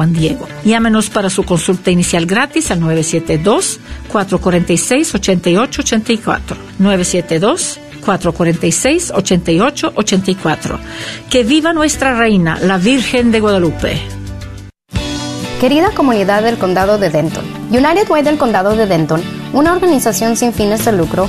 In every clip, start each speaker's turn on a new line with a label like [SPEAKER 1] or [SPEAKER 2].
[SPEAKER 1] Juan Diego. Llámenos para su consulta inicial gratis al 972-446-8884. 972-446-8884. Que viva nuestra reina, la Virgen de Guadalupe.
[SPEAKER 2] Querida comunidad del condado de Denton, United Way del condado de Denton, una organización sin fines de lucro,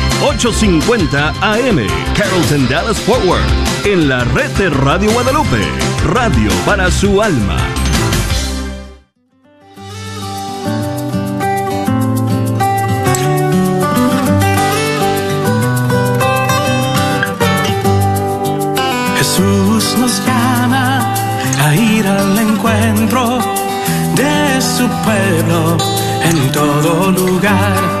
[SPEAKER 3] 850 AM Carrollton Dallas Forward en la red de Radio Guadalupe, radio para su alma.
[SPEAKER 4] Jesús nos llama a ir al encuentro de su pueblo en todo lugar.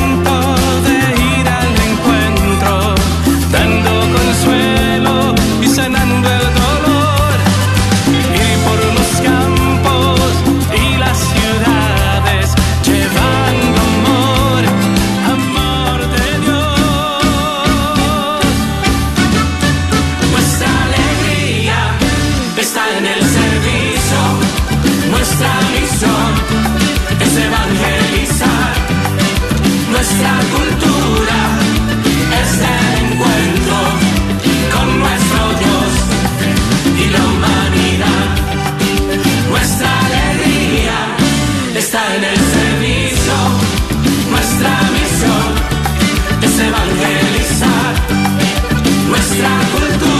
[SPEAKER 4] Nuestra misión es evangelizar. Nuestra cultura es el encuentro con nuestro Dios y la humanidad. Nuestra alegría está en el servicio. Nuestra misión es evangelizar. Nuestra cultura.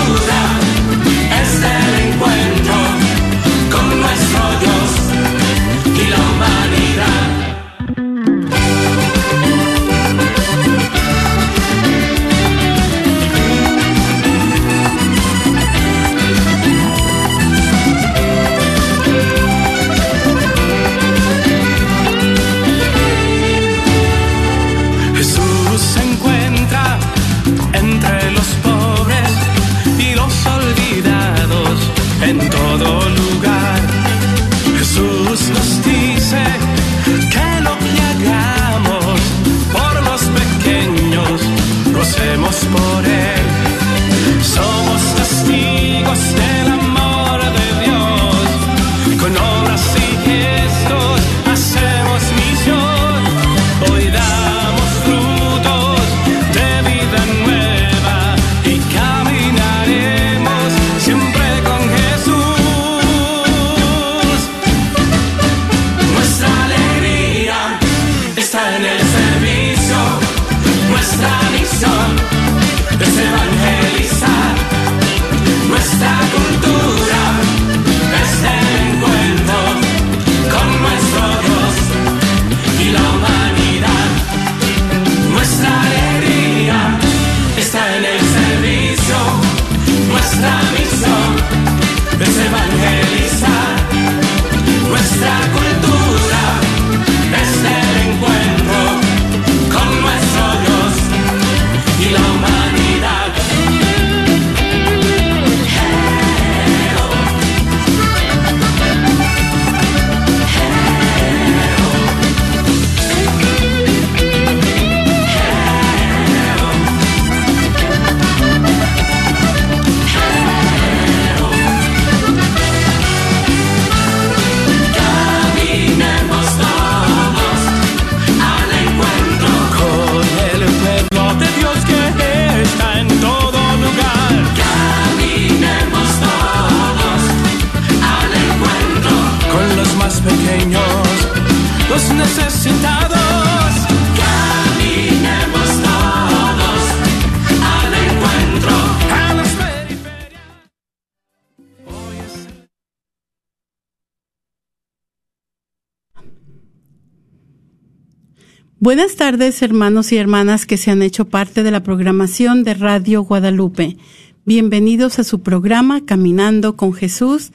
[SPEAKER 5] Buenas tardes, hermanos y hermanas que se han hecho parte de la programación de Radio Guadalupe. Bienvenidos a su programa Caminando con Jesús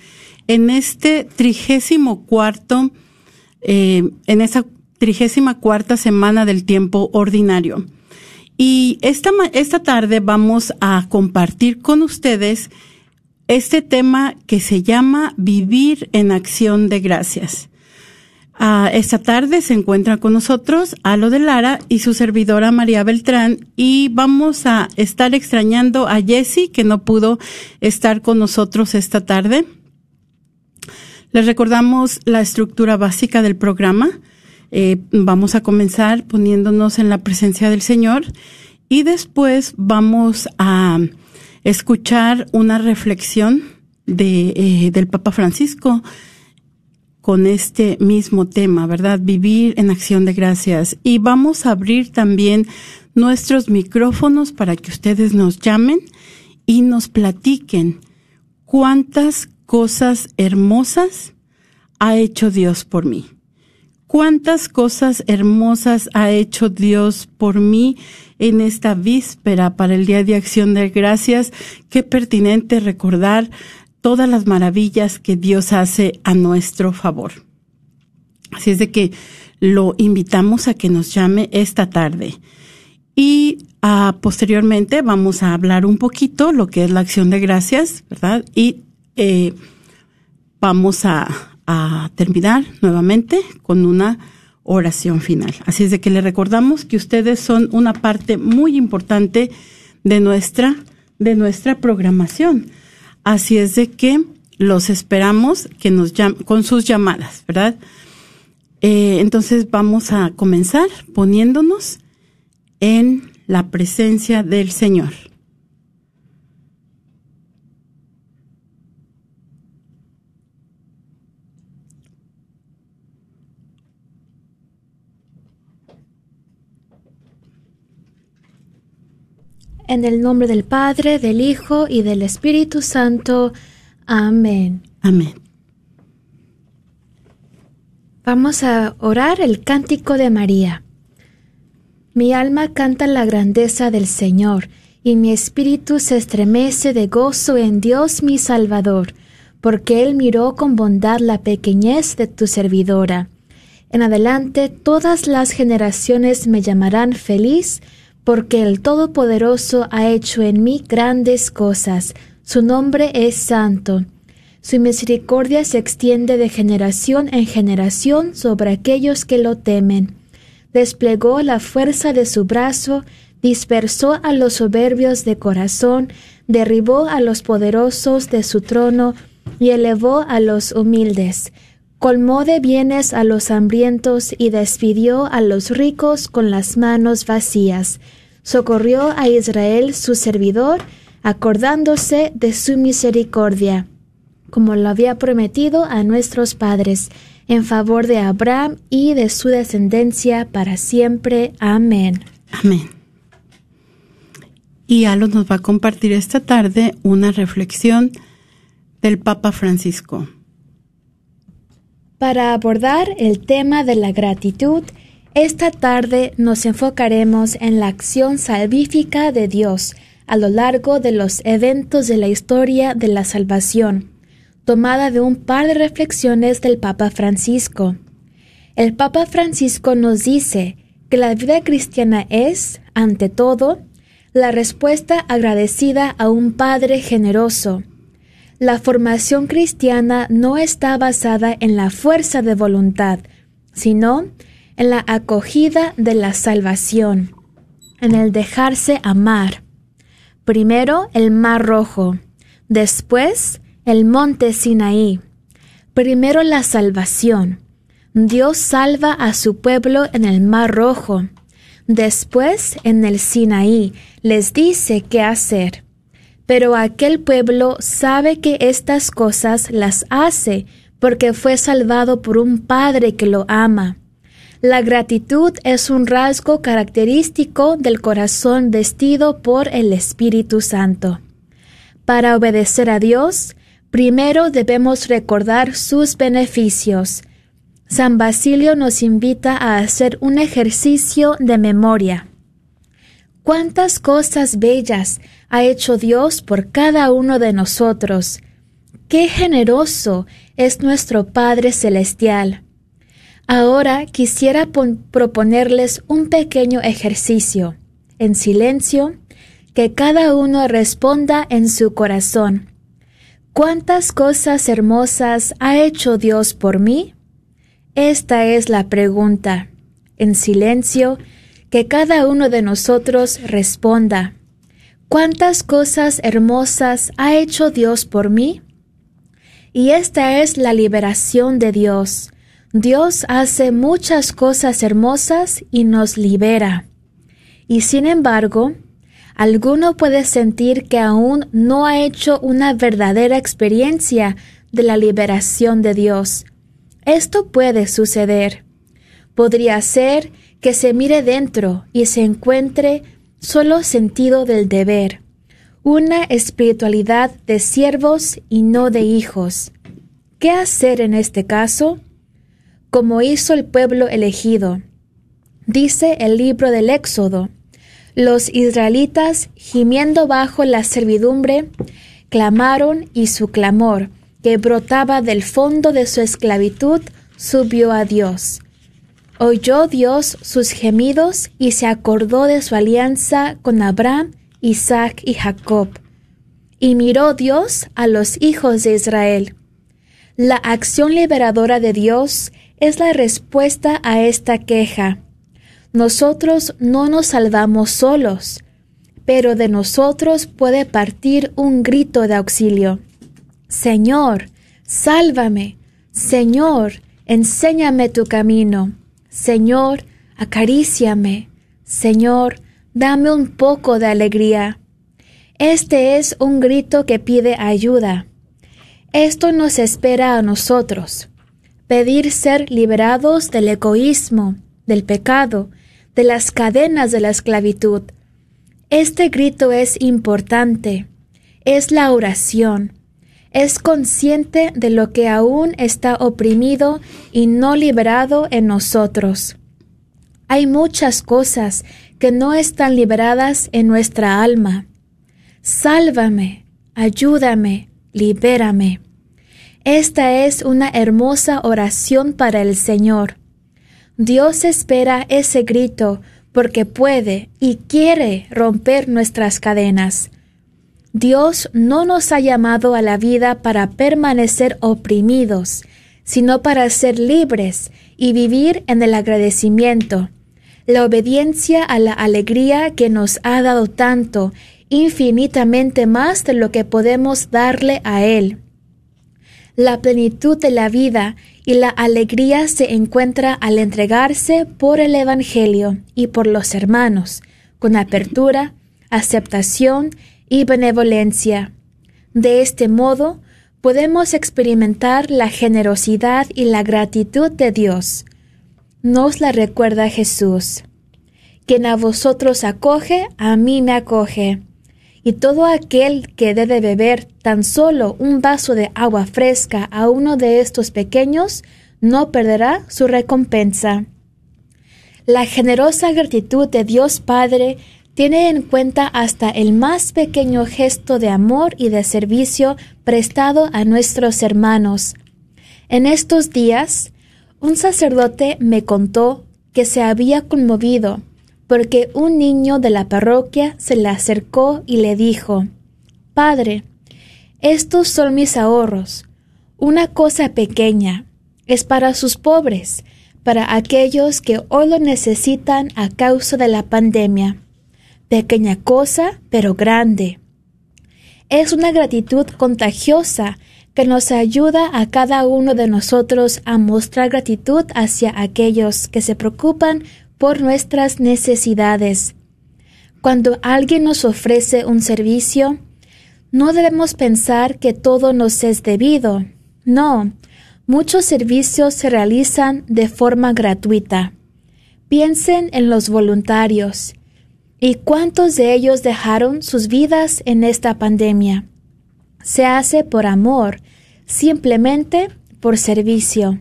[SPEAKER 5] en este trigésimo cuarto, eh, en esa trigésima cuarta semana del tiempo ordinario. Y esta, esta tarde vamos a compartir con ustedes este tema que se llama Vivir en Acción de Gracias. Ah, esta tarde se encuentra con nosotros Alo de Lara y su servidora María Beltrán y vamos a estar extrañando a Jessie que no pudo estar con nosotros esta tarde. Les recordamos la estructura básica del programa. Eh, vamos a comenzar poniéndonos en la presencia del Señor y después vamos a escuchar una reflexión de, eh, del Papa Francisco con este mismo tema, ¿verdad? Vivir en acción de gracias. Y vamos a abrir también nuestros micrófonos para que ustedes nos llamen y nos platiquen cuántas cosas hermosas ha hecho Dios por mí. Cuántas cosas hermosas ha hecho Dios por mí en esta víspera para el Día de Acción de Gracias. Qué pertinente recordar todas las maravillas que Dios hace a nuestro favor. Así es de que lo invitamos a que nos llame esta tarde. Y ah, posteriormente vamos a hablar un poquito lo que es la acción de gracias, ¿verdad? Y eh, vamos a, a terminar nuevamente con una oración final. Así es de que le recordamos que ustedes son una parte muy importante de nuestra, de nuestra programación. Así es de que los esperamos que nos con sus llamadas, ¿verdad? Eh, entonces vamos a comenzar poniéndonos en la presencia del Señor.
[SPEAKER 6] En el nombre del Padre, del Hijo y del Espíritu Santo. Amén.
[SPEAKER 5] Amén.
[SPEAKER 6] Vamos a orar el cántico de María. Mi alma canta la grandeza del Señor, y mi espíritu se estremece de gozo en Dios mi Salvador, porque Él miró con bondad la pequeñez de tu servidora. En adelante todas las generaciones me llamarán feliz, porque el Todopoderoso ha hecho en mí grandes cosas, su nombre es santo. Su misericordia se extiende de generación en generación sobre aquellos que lo temen. Desplegó la fuerza de su brazo, dispersó a los soberbios de corazón, derribó a los poderosos de su trono y elevó a los humildes colmó de bienes a los hambrientos y despidió a los ricos con las manos vacías. Socorrió a Israel su servidor, acordándose de su misericordia, como lo había prometido a nuestros padres, en favor de Abraham y de su descendencia para siempre. Amén.
[SPEAKER 5] Amén. Y Alo nos va a compartir esta tarde una reflexión del Papa Francisco.
[SPEAKER 6] Para abordar el tema de la gratitud, esta tarde nos enfocaremos en la acción salvífica de Dios a lo largo de los eventos de la historia de la salvación, tomada de un par de reflexiones del Papa Francisco. El Papa Francisco nos dice que la vida cristiana es, ante todo, la respuesta agradecida a un Padre generoso, la formación cristiana no está basada en la fuerza de voluntad, sino en la acogida de la salvación, en el dejarse amar. Primero el mar rojo, después el monte Sinaí. Primero la salvación. Dios salva a su pueblo en el mar rojo. Después en el Sinaí les dice qué hacer. Pero aquel pueblo sabe que estas cosas las hace porque fue salvado por un Padre que lo ama. La gratitud es un rasgo característico del corazón vestido por el Espíritu Santo. Para obedecer a Dios, primero debemos recordar sus beneficios. San Basilio nos invita a hacer un ejercicio de memoria. ¿Cuántas cosas bellas ha hecho Dios por cada uno de nosotros? ¡Qué generoso es nuestro Padre Celestial! Ahora quisiera proponerles un pequeño ejercicio, en silencio, que cada uno responda en su corazón. ¿Cuántas cosas hermosas ha hecho Dios por mí? Esta es la pregunta. En silencio, que cada uno de nosotros responda. ¿Cuántas cosas hermosas ha hecho Dios por mí? Y esta es la liberación de Dios. Dios hace muchas cosas hermosas y nos libera. Y sin embargo, alguno puede sentir que aún no ha hecho una verdadera experiencia de la liberación de Dios esto puede suceder. Podría ser que se mire dentro y se encuentre solo sentido del deber, una espiritualidad de siervos y no de hijos. ¿Qué hacer en este caso? Como hizo el pueblo elegido. Dice el libro del Éxodo, los israelitas, gimiendo bajo la servidumbre, clamaron y su clamor que brotaba del fondo de su esclavitud, subió a Dios. Oyó Dios sus gemidos y se acordó de su alianza con Abraham, Isaac y Jacob. Y miró Dios a los hijos de Israel. La acción liberadora de Dios es la respuesta a esta queja. Nosotros no nos salvamos solos, pero de nosotros puede partir un grito de auxilio. Señor, sálvame. Señor, enséñame tu camino. Señor, acaríciame. Señor, dame un poco de alegría. Este es un grito que pide ayuda. Esto nos espera a nosotros. Pedir ser liberados del egoísmo, del pecado, de las cadenas de la esclavitud. Este grito es importante. Es la oración es consciente de lo que aún está oprimido y no liberado en nosotros. Hay muchas cosas que no están liberadas en nuestra alma. Sálvame, ayúdame, libérame. Esta es una hermosa oración para el Señor. Dios espera ese grito porque puede y quiere romper nuestras cadenas. Dios no nos ha llamado a la vida para permanecer oprimidos, sino para ser libres y vivir en el agradecimiento, la obediencia a la alegría que nos ha dado tanto, infinitamente más de lo que podemos darle a Él. La plenitud de la vida y la alegría se encuentra al entregarse por el Evangelio y por los hermanos, con apertura, aceptación y benevolencia. De este modo, podemos experimentar la generosidad y la gratitud de Dios. Nos la recuerda Jesús. Quien a vosotros acoge, a mí me acoge. Y todo aquel que debe beber tan solo un vaso de agua fresca a uno de estos pequeños, no perderá su recompensa. La generosa gratitud de Dios Padre tiene en cuenta hasta el más pequeño gesto de amor y de servicio prestado a nuestros hermanos. En estos días, un sacerdote me contó que se había conmovido porque un niño de la parroquia se le acercó y le dijo Padre, estos son mis ahorros. Una cosa pequeña. Es para sus pobres, para aquellos que hoy lo necesitan a causa de la pandemia pequeña cosa, pero grande. Es una gratitud contagiosa que nos ayuda a cada uno de nosotros a mostrar gratitud hacia aquellos que se preocupan por nuestras necesidades. Cuando alguien nos ofrece un servicio, no debemos pensar que todo nos es debido. No, muchos servicios se realizan de forma gratuita. Piensen en los voluntarios. ¿Y cuántos de ellos dejaron sus vidas en esta pandemia? Se hace por amor, simplemente por servicio.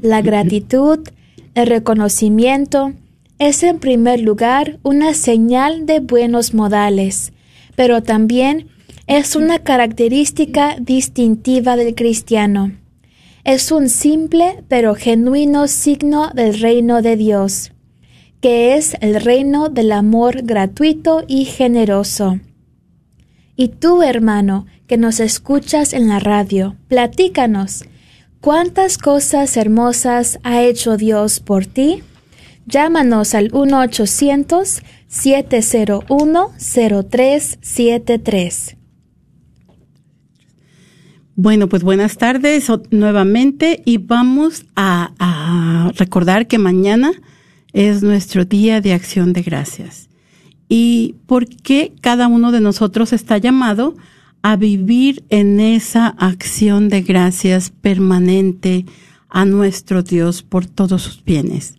[SPEAKER 6] La gratitud, el reconocimiento, es en primer lugar una señal de buenos modales, pero también es una característica distintiva del cristiano. Es un simple pero genuino signo del reino de Dios, que es el reino del amor gratuito y generoso. Y tú, hermano, que nos escuchas en la radio, platícanos, ¿cuántas cosas hermosas ha hecho Dios por ti? Llámanos al 1-800-701-0373.
[SPEAKER 5] Bueno, pues buenas tardes nuevamente y vamos a, a, recordar que mañana es nuestro día de acción de gracias. ¿Y por qué cada uno de nosotros está llamado a vivir en esa acción de gracias permanente a nuestro Dios por todos sus bienes?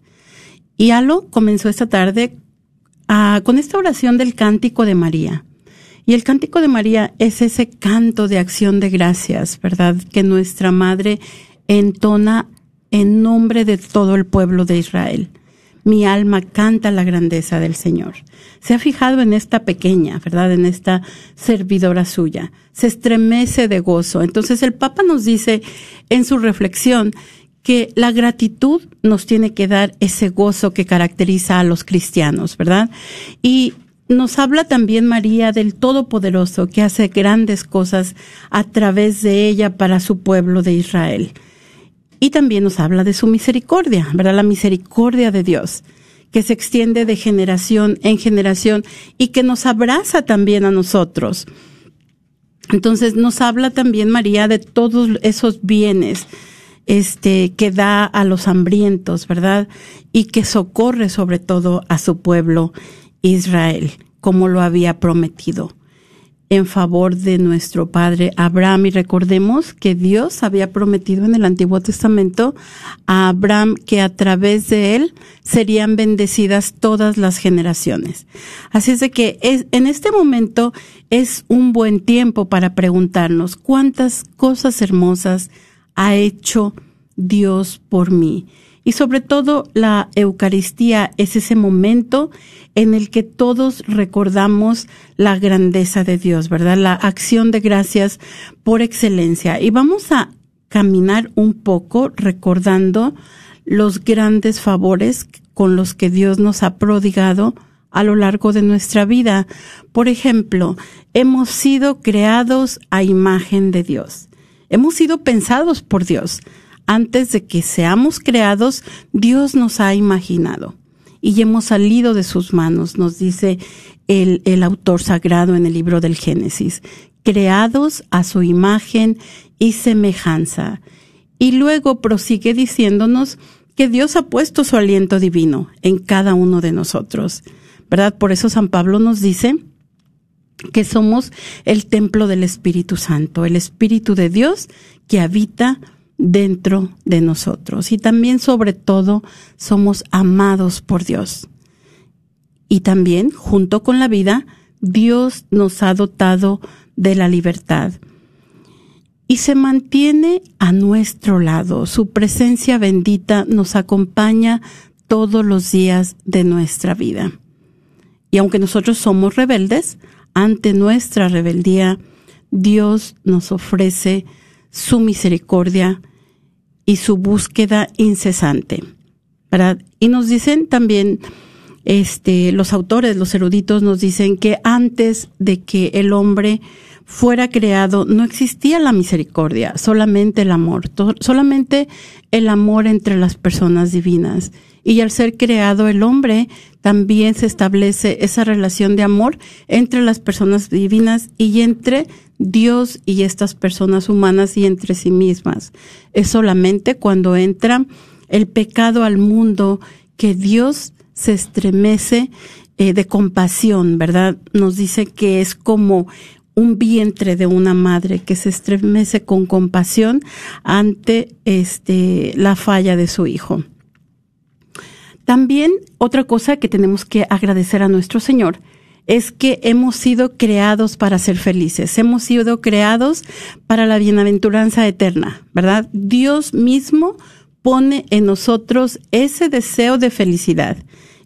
[SPEAKER 5] Y Alo comenzó esta tarde ah, con esta oración del cántico de María. Y el cántico de María es ese canto de acción de gracias, ¿verdad? Que nuestra madre entona en nombre de todo el pueblo de Israel. Mi alma canta la grandeza del Señor. Se ha fijado en esta pequeña, ¿verdad? En esta servidora suya. Se estremece de gozo. Entonces el Papa nos dice en su reflexión que la gratitud nos tiene que dar ese gozo que caracteriza a los cristianos, ¿verdad? Y nos habla también María del Todopoderoso que hace grandes cosas a través de ella para su pueblo de Israel. Y también nos habla de su misericordia, ¿verdad? La misericordia de Dios que se extiende de generación en generación y que nos abraza también a nosotros. Entonces nos habla también María de todos esos bienes este, que da a los hambrientos, ¿verdad? Y que socorre sobre todo a su pueblo Israel, como lo había prometido en favor de nuestro padre Abraham. Y recordemos que Dios había prometido en el Antiguo Testamento a Abraham que a través de él serían bendecidas todas las generaciones. Así es de que es, en este momento es un buen tiempo para preguntarnos cuántas cosas hermosas ha hecho Dios por mí. Y sobre todo la Eucaristía es ese momento en el que todos recordamos la grandeza de Dios, ¿verdad? La acción de gracias por excelencia. Y vamos a caminar un poco recordando los grandes favores con los que Dios nos ha prodigado a lo largo de nuestra vida. Por ejemplo, hemos sido creados a imagen de Dios. Hemos sido pensados por Dios. Antes de que seamos creados, Dios nos ha imaginado y hemos salido de sus manos, nos dice el, el autor sagrado en el libro del Génesis, creados a su imagen y semejanza. Y luego prosigue diciéndonos que Dios ha puesto su aliento divino en cada uno de nosotros, ¿verdad? Por eso San Pablo nos dice que somos el templo del Espíritu Santo, el Espíritu de Dios que habita dentro de nosotros. Y también, sobre todo, somos amados por Dios. Y también, junto con la vida, Dios nos ha dotado de la libertad. Y se mantiene a nuestro lado. Su presencia bendita nos acompaña todos los días de nuestra vida. Y aunque nosotros somos rebeldes, ante nuestra rebeldía, Dios nos ofrece su misericordia y su búsqueda incesante. Y nos dicen también, este, los autores, los eruditos nos dicen que antes de que el hombre fuera creado no existía la misericordia, solamente el amor, solamente el amor entre las personas divinas. Y al ser creado el hombre, también se establece esa relación de amor entre las personas divinas y entre Dios y estas personas humanas y entre sí mismas. Es solamente cuando entra el pecado al mundo que Dios se estremece eh, de compasión, ¿verdad? Nos dice que es como un vientre de una madre que se estremece con compasión ante este la falla de su hijo. También otra cosa que tenemos que agradecer a nuestro Señor es que hemos sido creados para ser felices, hemos sido creados para la bienaventuranza eterna, ¿verdad? Dios mismo pone en nosotros ese deseo de felicidad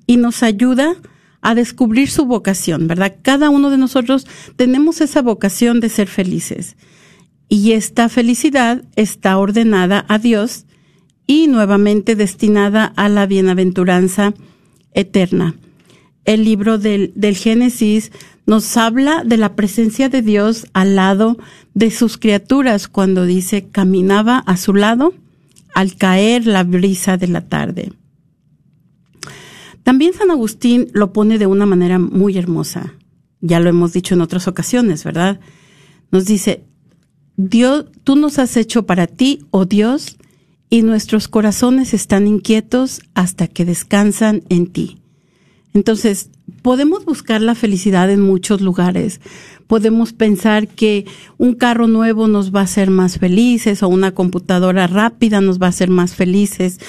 [SPEAKER 5] y nos ayuda a descubrir su vocación, ¿verdad? Cada uno de nosotros tenemos esa vocación de ser felices. Y esta felicidad está ordenada a Dios y nuevamente destinada a la bienaventuranza eterna. El libro del, del, Génesis nos habla de la presencia de Dios al lado de sus criaturas cuando dice caminaba a su lado al caer la brisa de la tarde. También San Agustín lo pone de una manera muy hermosa. Ya lo hemos dicho en otras ocasiones, ¿verdad? Nos dice, Dios, tú nos has hecho para ti, oh Dios, y nuestros corazones están inquietos hasta que descansan en ti. Entonces, podemos buscar la felicidad en muchos lugares. Podemos pensar que un carro nuevo nos va a hacer más felices o una computadora rápida nos va a hacer más felices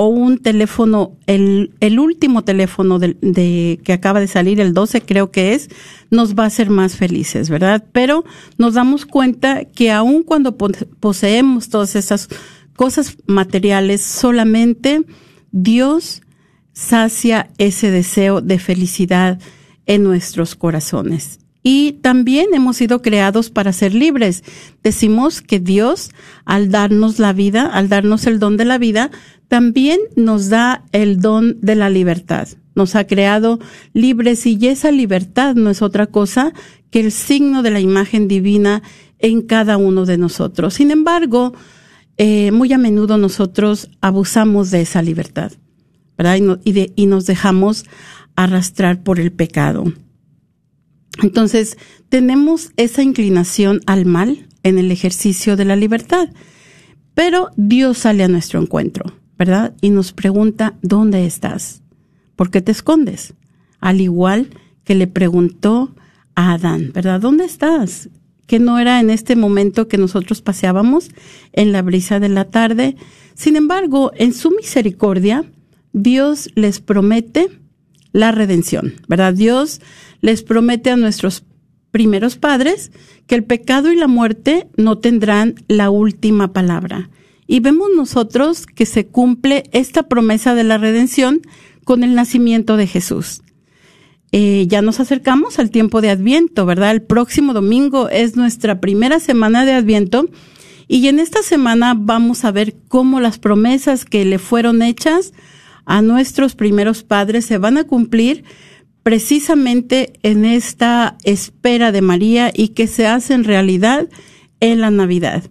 [SPEAKER 5] o un teléfono, el, último teléfono que acaba de salir, el 12 creo que es, nos va a hacer más felices, ¿verdad? Pero nos damos cuenta que aun cuando poseemos todas esas cosas materiales, solamente Dios sacia ese deseo de felicidad en nuestros corazones. Y también hemos sido creados para ser libres. Decimos que Dios, al darnos la vida, al darnos el don de la vida, también nos da el don de la libertad. Nos ha creado libres y esa libertad no es otra cosa que el signo de la imagen divina en cada uno de nosotros. Sin embargo, eh, muy a menudo nosotros abusamos de esa libertad. Y, nos dejamos arrastrar por el pecado. Entonces, tenemos esa inclinación al mal en el ejercicio de la libertad, pero Dios sale a nuestro encuentro, ¿verdad? Y nos pregunta, ¿dónde estás? ¿Por qué te escondes? Al igual que le preguntó a Adán, ¿verdad? ¿Dónde estás? Que no era en este momento que nosotros paseábamos en la brisa de la tarde. Sin embargo, en su misericordia, Dios les promete la redención, ¿verdad? Dios les promete a nuestros primeros padres que el pecado y la muerte no tendrán la última palabra. Y vemos nosotros que se cumple esta promesa de la redención con el nacimiento de Jesús. Eh, ya nos acercamos al tiempo de Adviento, ¿verdad? El próximo domingo es nuestra primera semana de Adviento y en esta semana vamos a ver cómo las promesas que le fueron hechas a nuestros primeros padres se van a cumplir precisamente en esta espera de María y que se hacen realidad en la Navidad.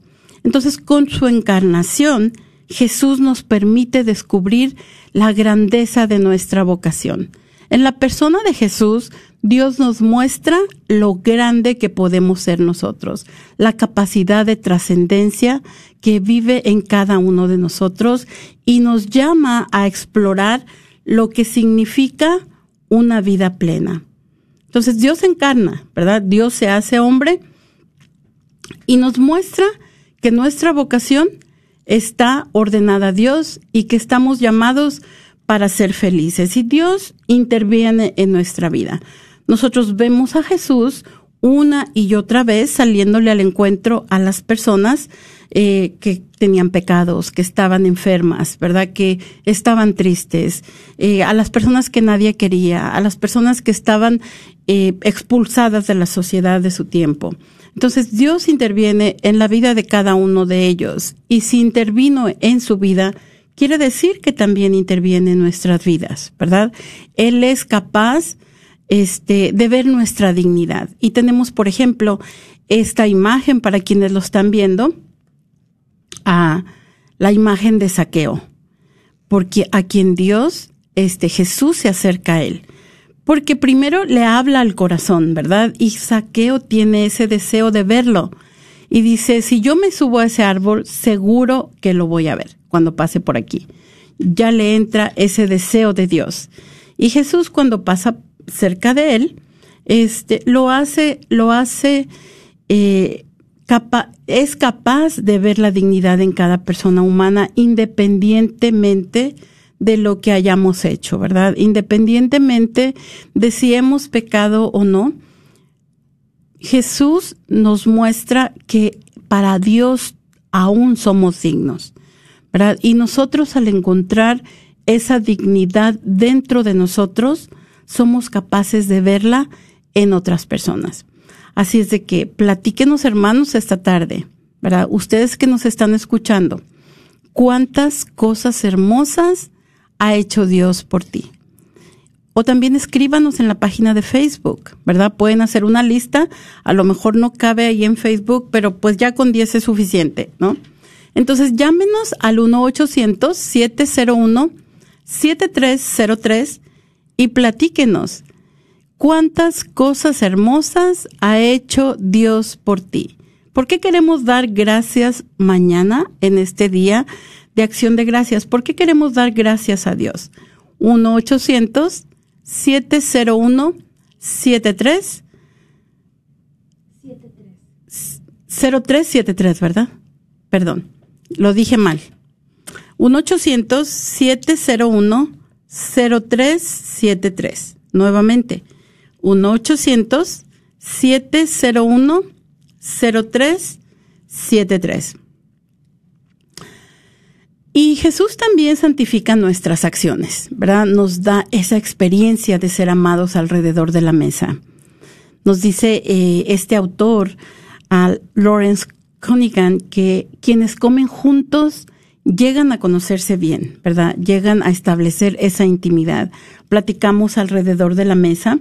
[SPEAKER 5] Entonces, con su encarnación, Jesús nos permite descubrir la grandeza de nuestra vocación. En la persona de Jesús, Dios nos muestra lo grande que podemos ser nosotros, la capacidad de trascendencia que vive en cada uno de nosotros y nos llama a explorar lo que significa una vida plena. Entonces Dios encarna, ¿verdad? Dios se hace hombre y nos muestra que nuestra vocación está ordenada a Dios y que estamos llamados para ser felices y Dios interviene en nuestra vida. Nosotros vemos a Jesús una y otra vez saliéndole al encuentro a las personas eh, que tenían pecados, que estaban enfermas, ¿verdad? Que estaban tristes, eh, a las personas que nadie quería, a las personas que estaban eh, expulsadas de la sociedad de su tiempo. Entonces Dios interviene en la vida de cada uno de ellos y si intervino en su vida, quiere decir que también interviene en nuestras vidas, ¿verdad? Él es capaz este, de ver nuestra dignidad. Y tenemos, por ejemplo, esta imagen para quienes lo están viendo, a la imagen de saqueo, porque a quien Dios, este Jesús se acerca a él. Porque primero le habla al corazón, ¿verdad? Y saqueo tiene ese deseo de verlo. Y dice, si yo me subo a ese árbol, seguro que lo voy a ver cuando pase por aquí. Ya le entra ese deseo de Dios. Y Jesús cuando pasa cerca de él, este, lo hace, lo hace eh, es capaz de ver la dignidad en cada persona humana independientemente de lo que hayamos hecho, ¿verdad? Independientemente de si hemos pecado o no, Jesús nos muestra que para Dios aún somos dignos, ¿verdad? Y nosotros al encontrar esa dignidad dentro de nosotros, somos capaces de verla en otras personas. Así es de que platíquenos hermanos esta tarde, ¿verdad? Ustedes que nos están escuchando, ¿cuántas cosas hermosas ha hecho Dios por ti? O también escríbanos en la página de Facebook, ¿verdad? Pueden hacer una lista, a lo mejor no cabe ahí en Facebook, pero pues ya con 10 es suficiente, ¿no? Entonces llámenos al 1-800-701-7303 y platíquenos cuántas cosas hermosas ha hecho Dios por ti. ¿Por qué queremos dar gracias mañana en este día de acción de gracias? ¿Por qué queremos dar gracias a Dios? 1 800 701 73 0373, ¿verdad? Perdón, lo dije mal. 1-800-701-0373. Nuevamente, 1-800-701-0373. Y Jesús también santifica nuestras acciones, ¿verdad? Nos da esa experiencia de ser amados alrededor de la mesa. Nos dice eh, este autor, Lawrence Cunningham, que quienes comen juntos llegan a conocerse bien, ¿verdad? Llegan a establecer esa intimidad. Platicamos alrededor de la mesa.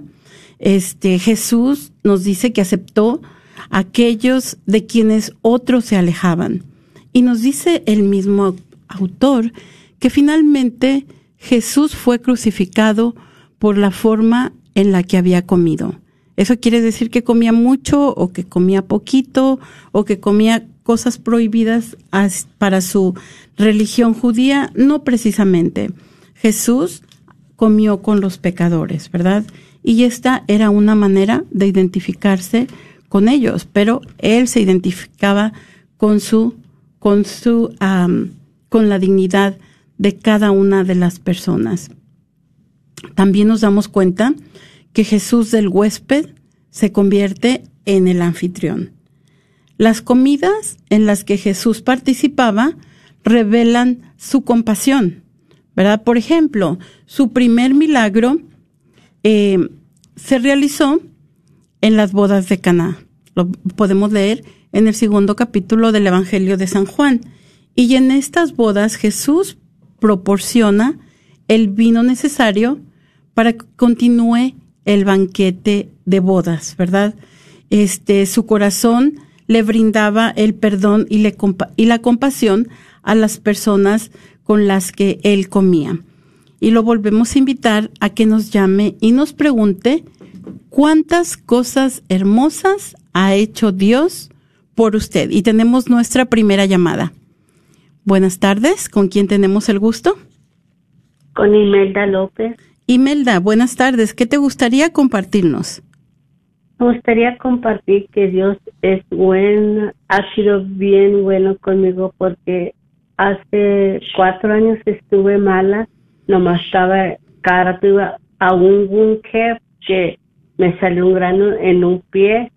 [SPEAKER 5] Este Jesús nos dice que aceptó aquellos de quienes otros se alejaban. Y nos dice el mismo autor que finalmente Jesús fue crucificado por la forma en la que había comido. Eso quiere decir que comía mucho o que comía poquito o que comía cosas prohibidas para su religión judía. No precisamente. Jesús comió con los pecadores, ¿verdad? Y esta era una manera de identificarse con ellos, pero él se identificaba con su, con su con la dignidad de cada una de las personas. También nos damos cuenta que Jesús del huésped se convierte en el anfitrión. Las comidas en las que Jesús participaba revelan su compasión, ¿verdad? Por ejemplo, su primer milagro eh, se realizó en las bodas de Caná. Lo podemos leer en el segundo capítulo del Evangelio de San Juan. Y en estas bodas Jesús proporciona el vino necesario para que continúe el banquete de bodas, ¿verdad? Este, su corazón le brindaba el perdón y, y la compasión a las personas con las que él comía. Y lo volvemos a invitar a que nos llame y nos pregunte cuántas cosas hermosas ha hecho Dios por usted. Y tenemos nuestra primera llamada. Buenas tardes, ¿con quién tenemos el gusto?
[SPEAKER 7] Con Imelda López.
[SPEAKER 5] Imelda, buenas tardes, ¿qué te gustaría compartirnos?
[SPEAKER 7] Me gustaría compartir que Dios es bueno, ha sido bien bueno conmigo porque hace cuatro años estuve mala, nomás estaba cara, tuve a un que me salió un grano en un pie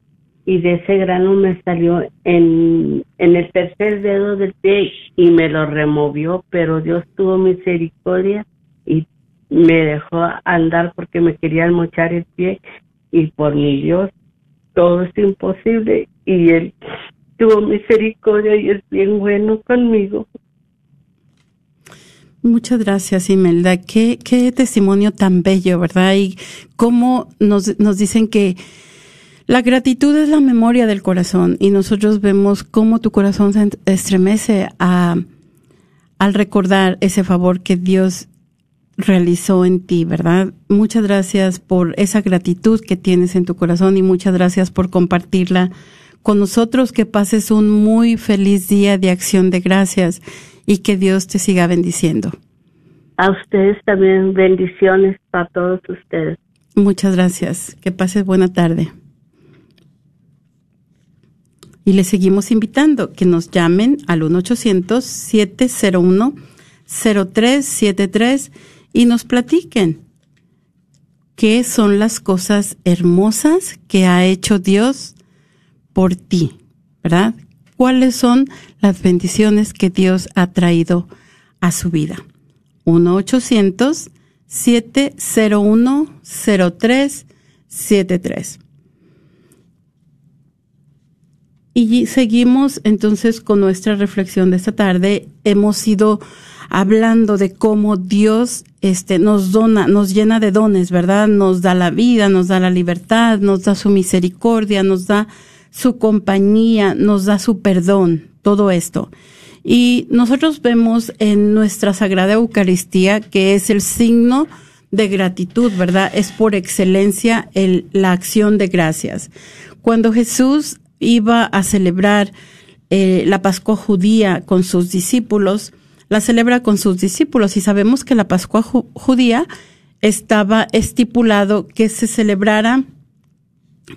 [SPEAKER 7] y de ese grano me salió en, en el tercer dedo del pie y me lo removió, pero Dios tuvo misericordia y me dejó andar porque me quería mochar el pie y por mi Dios todo es imposible y Él tuvo misericordia y es bien bueno conmigo.
[SPEAKER 5] Muchas gracias, Imelda. Qué, qué testimonio tan bello, ¿verdad? Y cómo nos, nos dicen que la gratitud es la memoria del corazón y nosotros vemos cómo tu corazón se estremece al recordar ese favor que Dios realizó en ti, ¿verdad? Muchas gracias por esa gratitud que tienes en tu corazón y muchas gracias por compartirla con nosotros. Que pases un muy feliz día de acción de gracias y que Dios te siga bendiciendo.
[SPEAKER 7] A ustedes también bendiciones para todos ustedes.
[SPEAKER 5] Muchas gracias. Que pases buena tarde y les seguimos invitando que nos llamen al 1-800-701-0373 y nos platiquen qué son las cosas hermosas que ha hecho Dios por ti, ¿verdad? ¿Cuáles son las bendiciones que Dios ha traído a su vida. 1-800-701-0373. Y seguimos entonces con nuestra reflexión de esta tarde. Hemos ido hablando de cómo Dios este, nos dona, nos llena de dones, ¿verdad? Nos da la vida, nos da la libertad, nos da su misericordia, nos da su compañía, nos da su perdón, todo esto. Y nosotros vemos en nuestra Sagrada Eucaristía que es el signo de gratitud, ¿verdad? Es por excelencia el, la acción de gracias. Cuando Jesús iba a celebrar eh, la Pascua judía con sus discípulos, la celebra con sus discípulos y sabemos que la Pascua judía estaba estipulado que se celebrara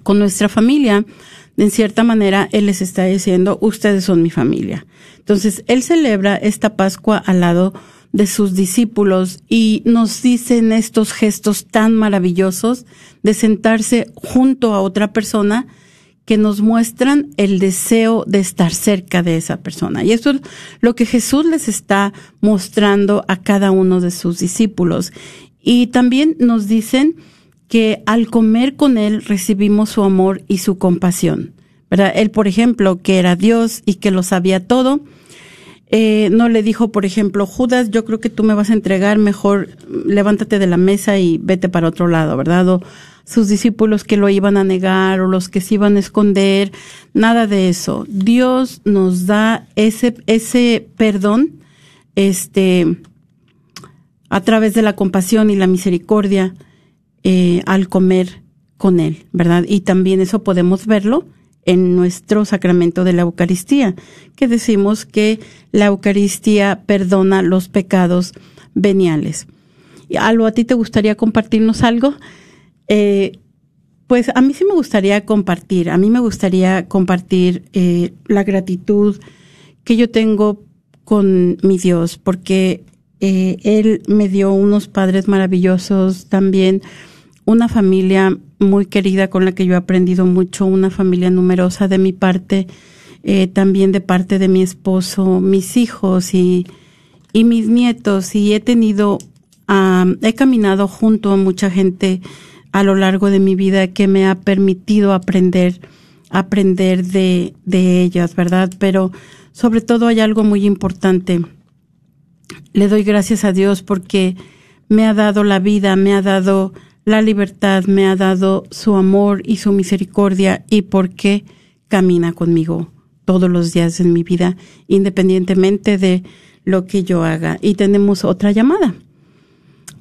[SPEAKER 5] con nuestra familia. En cierta manera, Él les está diciendo, ustedes son mi familia. Entonces, Él celebra esta Pascua al lado de sus discípulos y nos dicen estos gestos tan maravillosos de sentarse junto a otra persona que nos muestran el deseo de estar cerca de esa persona. Y eso es lo que Jesús les está mostrando a cada uno de sus discípulos. Y también nos dicen que al comer con Él recibimos su amor y su compasión. ¿verdad? Él, por ejemplo, que era Dios y que lo sabía todo, eh, no le dijo, por ejemplo, Judas, yo creo que tú me vas a entregar, mejor levántate de la mesa y vete para otro lado, ¿verdad? Sus discípulos que lo iban a negar o los que se iban a esconder, nada de eso. Dios nos da ese, ese perdón, este, a través de la compasión y la misericordia, eh, al comer con Él, ¿verdad? Y también eso podemos verlo en nuestro sacramento de la Eucaristía, que decimos que la Eucaristía perdona los pecados veniales. ¿Algo a ti te gustaría compartirnos algo? Eh, pues a mí sí me gustaría compartir, a mí me gustaría compartir eh, la gratitud que yo tengo con mi Dios, porque eh, Él me dio unos padres maravillosos, también una familia muy querida con la que yo he aprendido mucho, una familia numerosa de mi parte, también de parte de mi esposo, mis hijos y mis nietos, y he tenido, he caminado junto a mucha gente a lo largo de mi vida que me ha permitido aprender, aprender de, de ellas, ¿verdad? Pero sobre todo hay algo muy importante. Le doy gracias a Dios porque me ha dado la vida, me ha dado la libertad, me ha dado su amor y su misericordia y porque camina conmigo todos los días en mi vida, independientemente de lo que yo haga. Y tenemos otra llamada.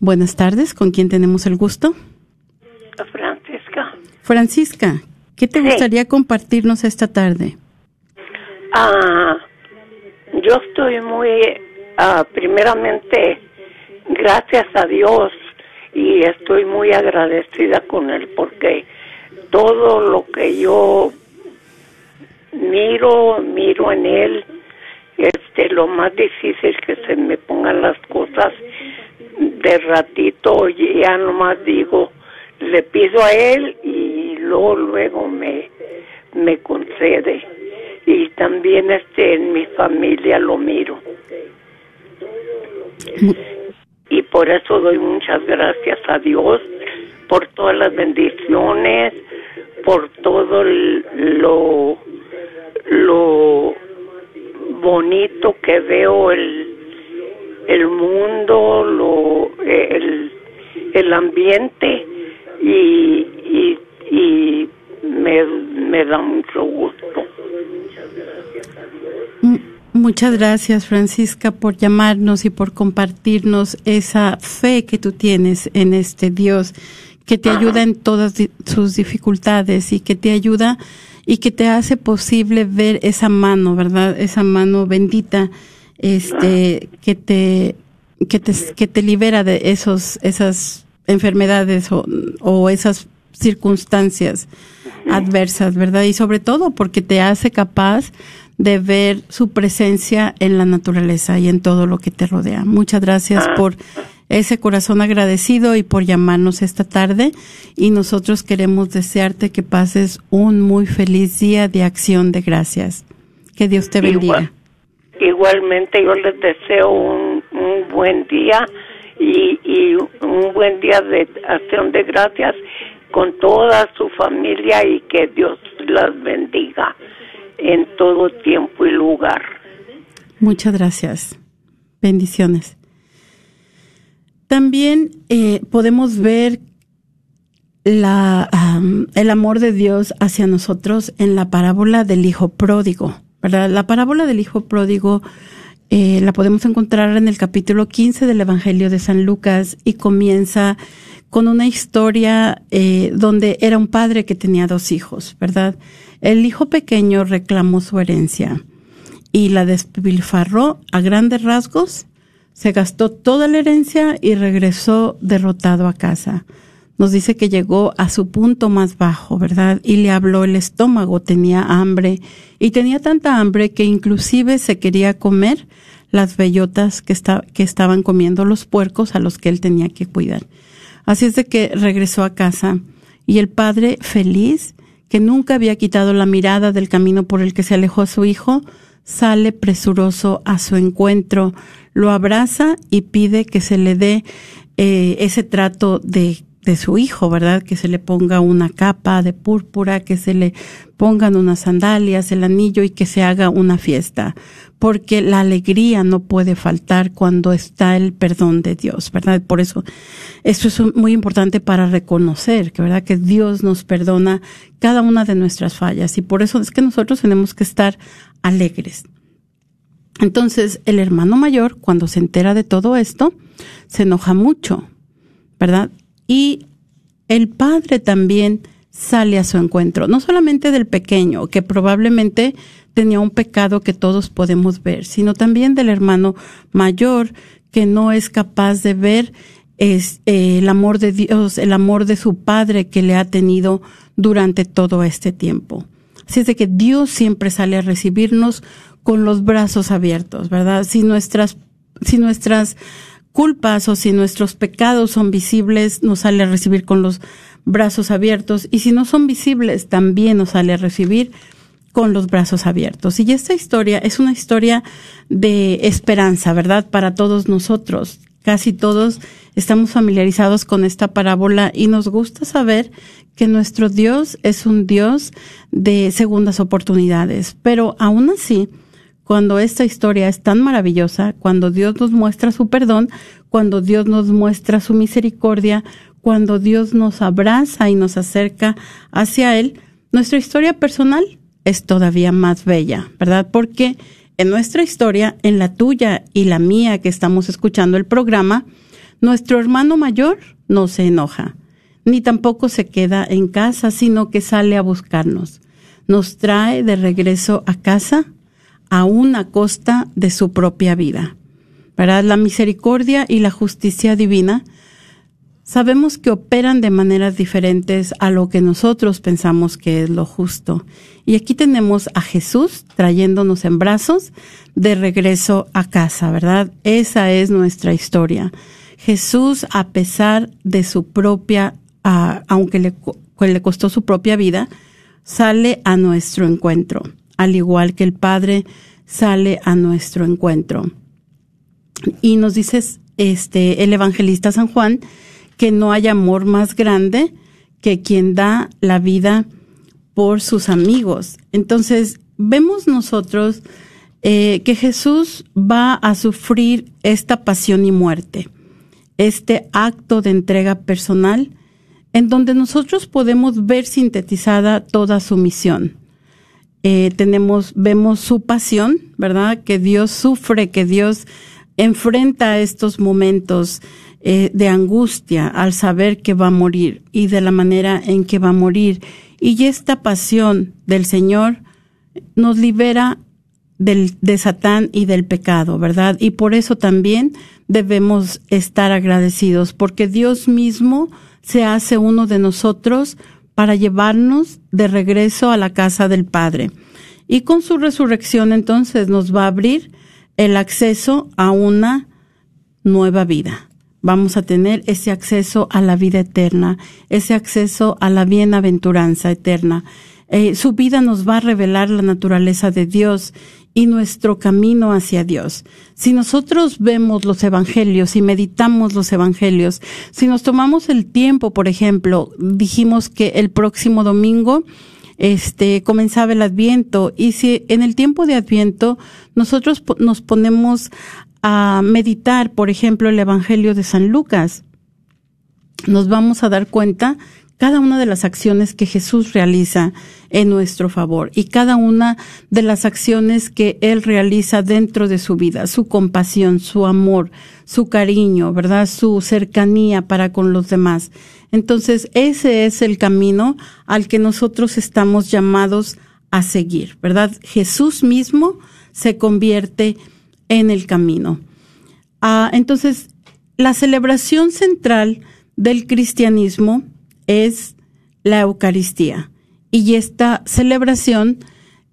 [SPEAKER 5] Buenas tardes, ¿con quién tenemos el gusto?
[SPEAKER 8] Francisca.
[SPEAKER 5] ¿qué te gustaría compartirnos esta tarde?
[SPEAKER 8] Ah, yo estoy muy, ah, primeramente, gracias a Dios y estoy muy agradecida con Él porque todo lo que yo miro, miro en Él, este, lo más difícil que se me pongan las cosas de ratito, ya nomás digo, le pido a él y luego luego me me concede. Y también este en mi familia lo miro. Y por eso doy muchas gracias a Dios por todas las bendiciones por todo lo lo bonito que veo el el mundo lo el el ambiente
[SPEAKER 5] Muchas gracias, Francisca, por llamarnos y por compartirnos esa fe que tú tienes en este Dios que te ayuda en todas sus dificultades y que te ayuda y que te hace posible ver esa mano, ¿verdad? Esa mano bendita, este, que te, que te, que te libera de esos, esas enfermedades o, esas circunstancias adversas, ¿verdad? Y sobre todo porque te hace capaz de ver su presencia en la naturaleza y en todo lo que te rodea. Muchas gracias ah. por ese corazón agradecido y por llamarnos esta tarde y nosotros queremos desearte que pases un muy feliz día de acción de gracias. Que Dios te bendiga.
[SPEAKER 8] igualmente yo les deseo un un buen día y, y un buen día de acción de gracias con toda su familia y que Dios las bendiga en todo tiempo y lugar.
[SPEAKER 5] Muchas gracias. Bendiciones. También eh, podemos ver la, el amor de Dios hacia nosotros en la parábola del Hijo Pródigo. ¿verdad? La parábola del Hijo Pródigo eh, la podemos encontrar en el capítulo 15 del Evangelio de San Lucas y comienza con una historia eh, donde era un padre que tenía dos hijos, ¿verdad? El hijo pequeño reclamó su herencia y la despilfarró a grandes rasgos, se gastó toda la herencia y regresó derrotado a casa. Nos dice que llegó a su punto más bajo, ¿verdad? Y le habló el estómago, tenía hambre y tenía tanta hambre que inclusive se quería comer las bellotas que, que estaban comiendo los puercos a los que él tenía que cuidar. Así es de que regresó a casa y el padre feliz, que nunca había quitado la mirada del camino por el que se alejó su hijo, sale presuroso a su encuentro, lo abraza y pide que se le dé eh, ese trato de, de su hijo, ¿verdad? Que se le ponga una capa de púrpura, que se le pongan unas sandalias, el anillo y que se haga una fiesta, porque la alegría no puede faltar cuando está el perdón de Dios, ¿verdad? Por eso, esto es muy importante para reconocer que, ¿verdad? Que Dios nos perdona cada una de nuestras fallas y por eso es que nosotros tenemos que estar alegres. Entonces, el hermano mayor, cuando se entera de todo esto, se enoja mucho, ¿verdad? Y el padre también sale a su encuentro, no solamente del pequeño, que probablemente tenía un pecado que todos podemos ver, sino también del hermano mayor, que no es capaz de ver es, eh, el amor de Dios, el amor de su padre que le ha tenido durante todo este tiempo. Así es de que Dios siempre sale a recibirnos con los brazos abiertos, ¿verdad? Si nuestras, si nuestras culpas o si nuestros pecados son visibles, nos sale a recibir con los brazos abiertos y si no son visibles, también nos sale a recibir con los brazos abiertos. Y esta historia es una historia de esperanza, ¿verdad? Para todos nosotros. Casi todos estamos familiarizados con esta parábola y nos gusta saber que nuestro Dios es un Dios de segundas oportunidades. Pero aún así, cuando esta historia es tan maravillosa, cuando Dios nos muestra su perdón, cuando Dios nos muestra su misericordia, cuando Dios nos abraza y nos acerca hacia Él, nuestra historia personal es todavía más bella, ¿verdad? Porque en nuestra historia, en la tuya y la mía que estamos escuchando el programa, nuestro hermano mayor no se enoja, ni tampoco se queda en casa, sino que sale a buscarnos. Nos trae de regreso a casa, aún a costa de su propia vida. ¿Verdad? La misericordia y la justicia divina sabemos que operan de maneras diferentes a lo que nosotros pensamos que es lo justo. Y aquí tenemos a Jesús trayéndonos en brazos de regreso a casa, ¿verdad? Esa es nuestra historia. Jesús, a pesar de su propia, ah, aunque le, le costó su propia vida, sale a nuestro encuentro, al igual que el Padre sale a nuestro encuentro. Y nos dice este, el evangelista San Juan, que no hay amor más grande que quien da la vida por sus amigos. Entonces, vemos nosotros eh, que Jesús va a sufrir esta pasión y muerte, este acto de entrega personal, en donde nosotros podemos ver sintetizada toda su misión. Eh, tenemos, vemos su pasión, ¿verdad? Que Dios sufre, que Dios enfrenta estos momentos eh, de angustia al saber que va a morir y de la manera en que va a morir. Y esta pasión del Señor nos libera del, de Satán y del pecado, ¿verdad? Y por eso también debemos estar agradecidos, porque Dios mismo se hace uno de nosotros para llevarnos de regreso a la casa del Padre. Y con su resurrección entonces nos va a abrir el acceso a una nueva vida vamos a tener ese acceso a la vida eterna, ese acceso a la bienaventuranza eterna. Eh, su vida nos va a revelar la naturaleza de Dios y nuestro camino hacia Dios. Si nosotros vemos los evangelios y meditamos los evangelios, si nos tomamos el tiempo, por ejemplo, dijimos que el próximo domingo este comenzaba el Adviento y si en el tiempo de Adviento nosotros nos ponemos a meditar, por ejemplo, el Evangelio de San Lucas, nos vamos a dar cuenta cada una de las acciones que Jesús realiza en nuestro favor y cada una de las acciones que Él realiza dentro de su vida, su compasión, su amor, su cariño, ¿verdad? Su cercanía para con los demás. Entonces, ese es el camino al que nosotros estamos llamados a seguir, ¿verdad? Jesús mismo se convierte en el camino. Ah, entonces, la celebración central del cristianismo es la Eucaristía. Y esta celebración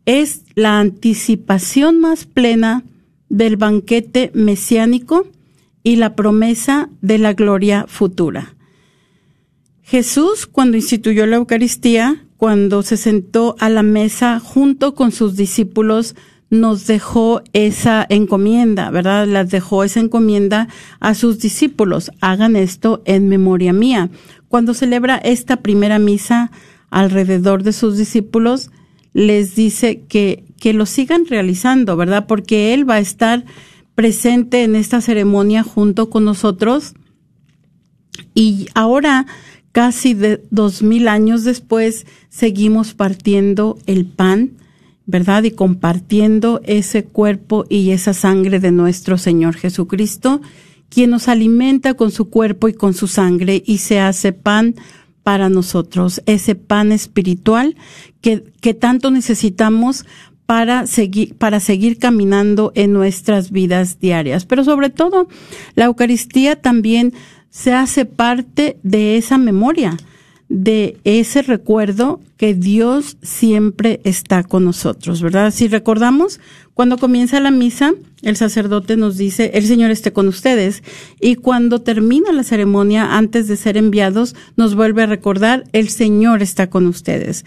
[SPEAKER 5] es la anticipación más plena del banquete mesiánico y la promesa de la gloria futura. Jesús, cuando instituyó la Eucaristía, cuando se sentó a la mesa junto con sus discípulos, nos dejó esa encomienda, ¿verdad? Las dejó esa encomienda a sus discípulos. Hagan esto en memoria mía. Cuando celebra esta primera misa alrededor de sus discípulos, les dice que, que lo sigan realizando, ¿verdad? Porque Él va a estar presente en esta ceremonia junto con nosotros. Y ahora, casi de dos mil años después, seguimos partiendo el pan, ¿verdad? Y compartiendo ese cuerpo y esa sangre de nuestro Señor Jesucristo quien nos alimenta con su cuerpo y con su sangre y se hace pan para nosotros, ese pan espiritual que, que tanto necesitamos para seguir, para seguir caminando en nuestras vidas diarias. Pero sobre todo, la Eucaristía también se hace parte de esa memoria, de ese recuerdo que Dios siempre está con nosotros, ¿verdad? Si recordamos, cuando comienza la misa, el sacerdote nos dice, el Señor esté con ustedes, y cuando termina la ceremonia, antes de ser enviados, nos vuelve a recordar, el Señor está con ustedes.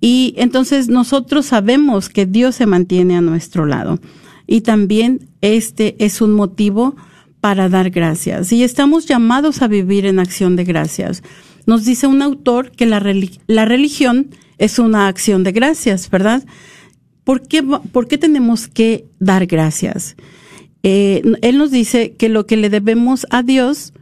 [SPEAKER 5] Y entonces nosotros sabemos que Dios se mantiene a nuestro lado. Y también este es un motivo para dar gracias. Y estamos llamados a vivir en acción de gracias nos dice un autor que la, la religión es una acción de gracias, ¿verdad? ¿Por qué, por qué tenemos que dar gracias? Eh, él nos dice que lo que le debemos a Dios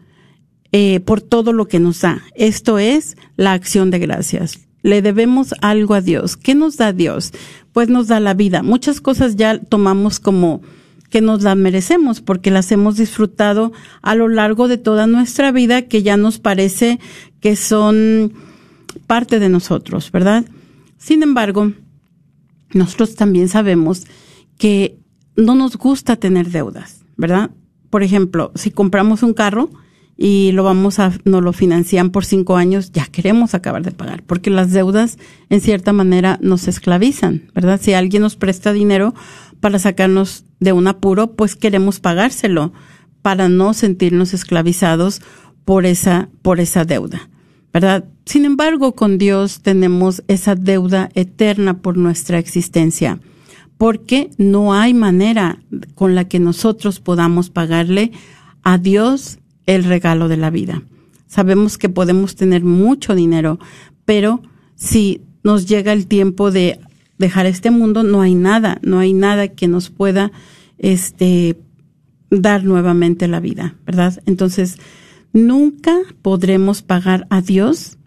[SPEAKER 5] eh, por todo lo que nos da. Esto es la acción de gracias. Le debemos algo a Dios. ¿Qué nos da Dios? Pues nos da la vida. Muchas cosas ya tomamos como que nos las merecemos porque las hemos disfrutado a lo largo de toda nuestra vida que ya nos parece que son parte de nosotros, ¿verdad? Sin embargo, nosotros también sabemos que no nos gusta tener deudas, ¿verdad? Por ejemplo, si compramos un carro y lo vamos a, nos lo financian por cinco años, ya queremos acabar de pagar, porque las deudas en cierta manera nos esclavizan, ¿verdad? Si alguien nos presta dinero para sacarnos de un apuro, pues queremos pagárselo para no sentirnos esclavizados por esa, por esa deuda, ¿verdad? Sin embargo, con Dios tenemos esa deuda eterna por nuestra existencia, porque no hay manera con la que nosotros podamos pagarle a Dios el regalo de la vida. Sabemos que podemos tener mucho dinero, pero si nos llega el tiempo de dejar este mundo, no hay nada, no hay nada que nos pueda este dar nuevamente la vida, ¿verdad? Entonces, nunca podremos pagar a Dios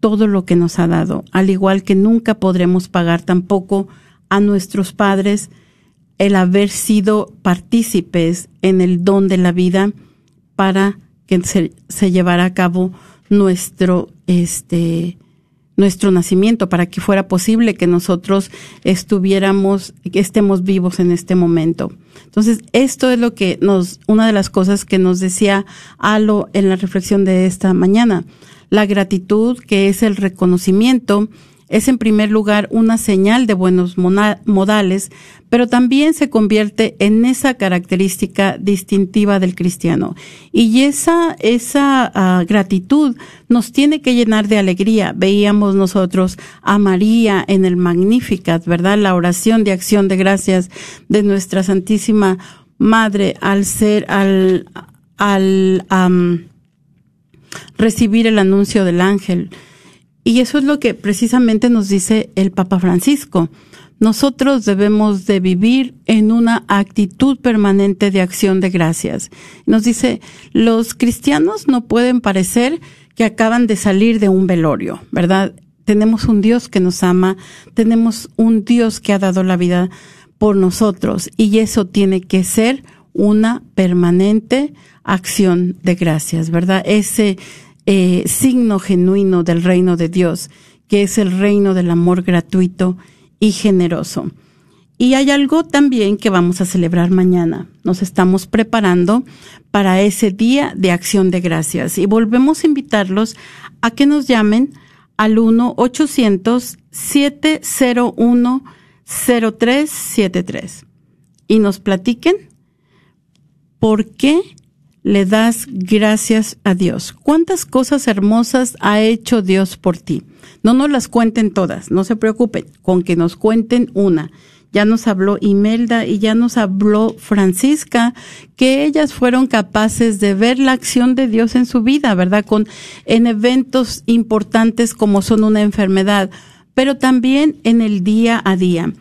[SPEAKER 5] todo lo que nos ha dado, al igual que nunca podremos pagar tampoco a nuestros padres el haber sido partícipes en el don de la vida para que se, se llevara a cabo nuestro este nuestro nacimiento, para que fuera posible que nosotros estuviéramos, que estemos vivos en este momento. Entonces, esto es lo que nos, una de las cosas que nos decía Alo en la reflexión de esta mañana. La gratitud, que es el reconocimiento es en primer lugar una señal de buenos modales, pero también se convierte en esa característica distintiva del cristiano. Y esa, esa ah, gratitud nos tiene que llenar de alegría. Veíamos nosotros a María en el Magnificat, ¿verdad? La oración de acción de gracias de nuestra Santísima Madre al ser, al, al recibir el anuncio del ángel y eso es lo que precisamente nos dice el Papa Francisco. Nosotros debemos de vivir en una actitud permanente de acción de gracias. Nos dice, los cristianos no pueden parecer que acaban de salir de un velorio, ¿verdad? Tenemos un Dios que nos ama, tenemos un Dios que ha dado la vida por nosotros y eso tiene que ser una permanente acción de gracias, ¿verdad? Ese eh, signo genuino del reino de Dios, que es el reino del amor gratuito y generoso. Y hay algo también que vamos a celebrar mañana. Nos estamos preparando para ese día de acción de gracias y volvemos a invitarlos a que nos llamen al 1-800-701-0373 y nos platiquen por qué le das gracias a Dios. ¿Cuántas cosas hermosas ha hecho Dios por ti? No nos las cuenten todas, no se preocupen, con que nos cuenten una. Ya nos habló Imelda y ya nos habló Francisca, que ellas fueron capaces de ver la acción de Dios en su vida, ¿verdad? Con, en eventos importantes como son una enfermedad, pero también en el día a día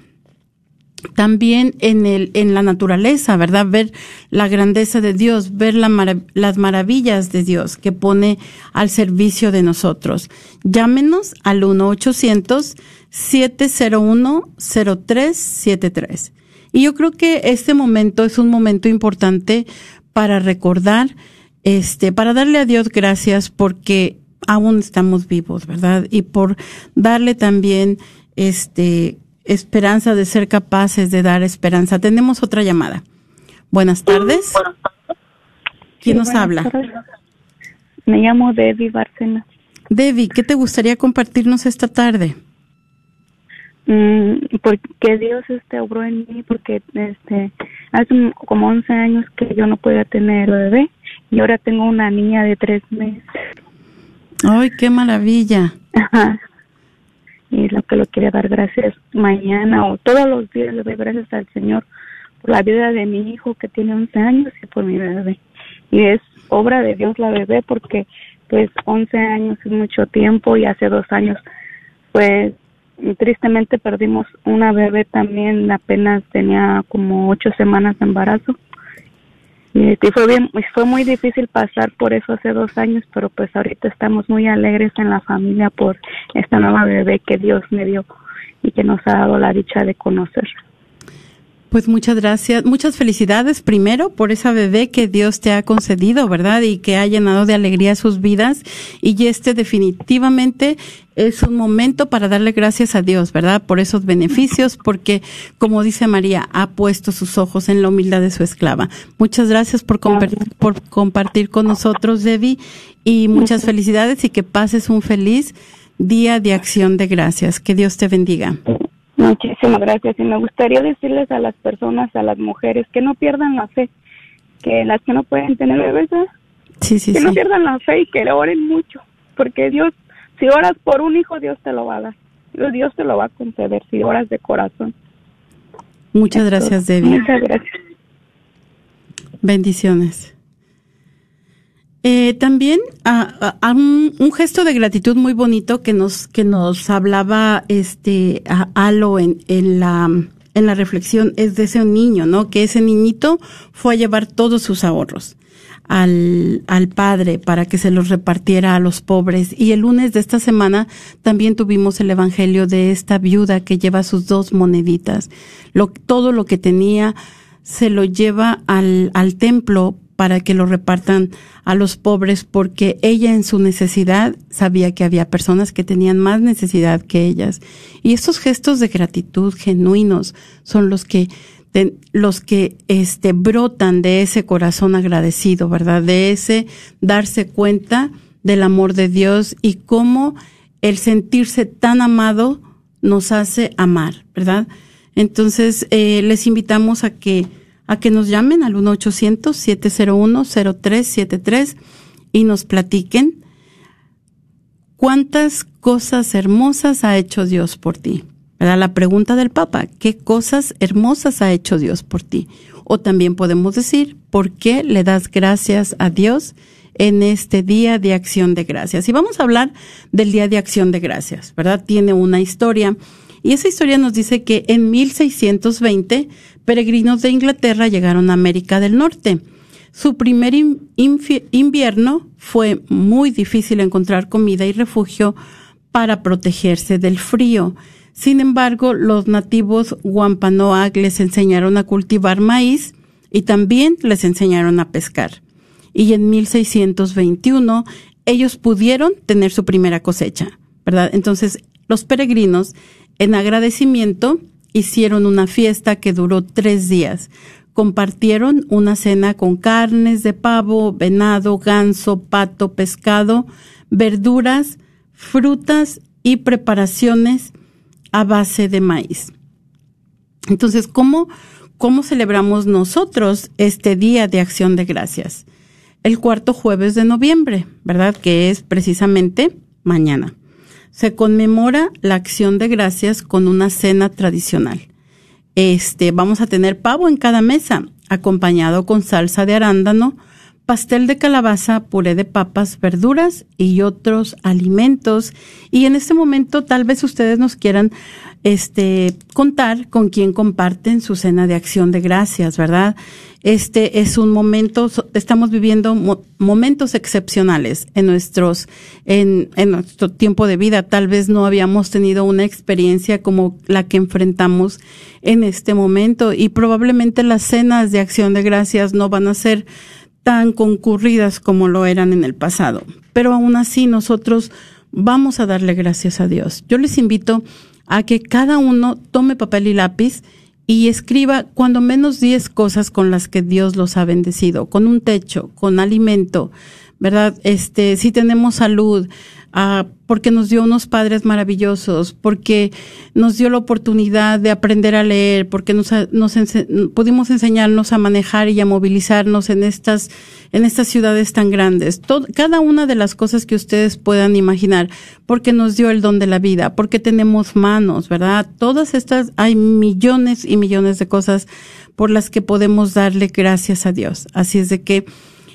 [SPEAKER 5] también en el en la naturaleza, ¿verdad? Ver la grandeza de Dios, ver las maravillas de Dios que pone al servicio de nosotros. Llámenos al 1-800-701-0373. Y yo creo que este momento es un momento importante para recordar, este, para darle a Dios gracias porque aún estamos vivos, ¿verdad? Y por darle también, este, esperanza de ser capaces de dar esperanza. Tenemos otra llamada. Buenas tardes. ¿Quién nos habla?
[SPEAKER 9] Me llamo Debbie Barcena.
[SPEAKER 5] Debbie, ¿qué te gustaría compartirnos esta tarde?
[SPEAKER 9] Mm, porque Dios este obró en mí porque este hace como 11 años que yo no podía tener bebé y ahora tengo una niña de tres meses.
[SPEAKER 5] Ay, qué maravilla.
[SPEAKER 9] Ajá y lo que lo quiere dar gracias mañana o todos los días le doy gracias al Señor por la vida de mi hijo que tiene 11 años y por mi bebé. Y es obra de Dios la bebé porque pues 11 años es mucho tiempo y hace dos años pues tristemente perdimos una bebé también apenas tenía como ocho semanas de embarazo y fue bien, fue muy difícil pasar por eso hace dos años, pero pues ahorita estamos muy alegres en la familia por esta nueva bebé que Dios me dio y que nos ha dado la dicha de conocer.
[SPEAKER 5] Pues muchas gracias, muchas felicidades primero por esa bebé que Dios te ha concedido, ¿verdad? Y que ha llenado de alegría sus vidas. Y este definitivamente es un momento para darle gracias a Dios, ¿verdad? Por esos beneficios, porque como dice María, ha puesto sus ojos en la humildad de su esclava. Muchas gracias por, por compartir con nosotros, Debbie, y muchas felicidades y que pases un feliz día de acción de gracias. Que Dios te bendiga.
[SPEAKER 9] Muchísimas gracias. Y me gustaría decirles a las personas, a las mujeres, que no pierdan la fe, que las que no pueden tener bebés,
[SPEAKER 5] sí,
[SPEAKER 9] que no pierdan la fe y que le oren mucho, porque Dios, si oras por un hijo, Dios te lo va a dar. Dios te lo va a conceder si oras de corazón.
[SPEAKER 5] Muchas gracias, Debbie.
[SPEAKER 9] Muchas gracias.
[SPEAKER 5] Bendiciones. Eh, también a, un, gesto de gratitud muy bonito que nos que nos hablaba este a Alo en, en la en la reflexión es de ese niño, ¿no? Que ese niñito fue a llevar todos sus ahorros al, al padre para que se los repartiera a los pobres. Y el lunes de esta semana también tuvimos el evangelio de esta viuda que lleva sus dos moneditas. Lo, todo lo que tenía se lo lleva al, al templo para que lo repartan a los pobres porque ella en su necesidad sabía que había personas que tenían más necesidad que ellas. Y estos gestos de gratitud genuinos son los que los que este brotan de ese corazón agradecido, ¿verdad? De ese darse cuenta del amor de Dios y cómo el sentirse tan amado nos hace amar, ¿verdad? Entonces, eh, les invitamos a que, a que nos llamen al 1-800-701-0373 y nos platiquen cuántas cosas hermosas ha hecho Dios por ti. ¿Verdad? La pregunta del Papa, ¿qué cosas hermosas ha hecho Dios por ti? O también podemos decir, ¿por qué le das gracias a Dios en este Día de Acción de Gracias? Y vamos a hablar del Día de Acción de Gracias, ¿verdad? Tiene una historia. Y esa historia nos dice que en 1620 peregrinos de Inglaterra llegaron a América del Norte. Su primer invierno fue muy difícil encontrar comida y refugio para protegerse del frío. Sin embargo, los nativos Wampanoag les enseñaron a cultivar maíz y también les enseñaron a pescar. Y en 1621 ellos pudieron tener su primera cosecha, ¿verdad? Entonces, los peregrinos, en agradecimiento, hicieron una fiesta que duró tres días. Compartieron una cena con carnes de pavo, venado, ganso, pato, pescado, verduras, frutas y preparaciones a base de maíz. Entonces, ¿cómo, cómo celebramos nosotros este Día de Acción de Gracias? El cuarto jueves de noviembre, ¿verdad? Que es precisamente mañana. Se conmemora la acción de gracias con una cena tradicional. Este, vamos a tener pavo en cada mesa, acompañado con salsa de arándano, pastel de calabaza, puré de papas, verduras y otros alimentos. Y en este momento tal vez ustedes nos quieran este contar con quién comparten su cena de acción de gracias, ¿verdad? Este es un momento, estamos viviendo momentos excepcionales en nuestros, en, en nuestro tiempo de vida. Tal vez no habíamos tenido una experiencia como la que enfrentamos en este momento y probablemente las cenas de acción de gracias no van a ser tan concurridas como lo eran en el pasado. Pero aún así nosotros vamos a darle gracias a Dios. Yo les invito a que cada uno tome papel y lápiz y escriba cuando menos 10 cosas con las que Dios los ha bendecido, con un techo, con alimento, ¿verdad? Este, si tenemos salud, ah, porque nos dio unos padres maravillosos, porque nos dio la oportunidad de aprender a leer, porque nos, nos pudimos enseñarnos a manejar y a movilizarnos en estas, en estas ciudades tan grandes. cada una de las cosas que ustedes puedan imaginar, porque nos dio el don de la vida, porque tenemos manos, ¿verdad? Todas estas, hay millones y millones de cosas por las que podemos darle gracias a Dios. Así es de que,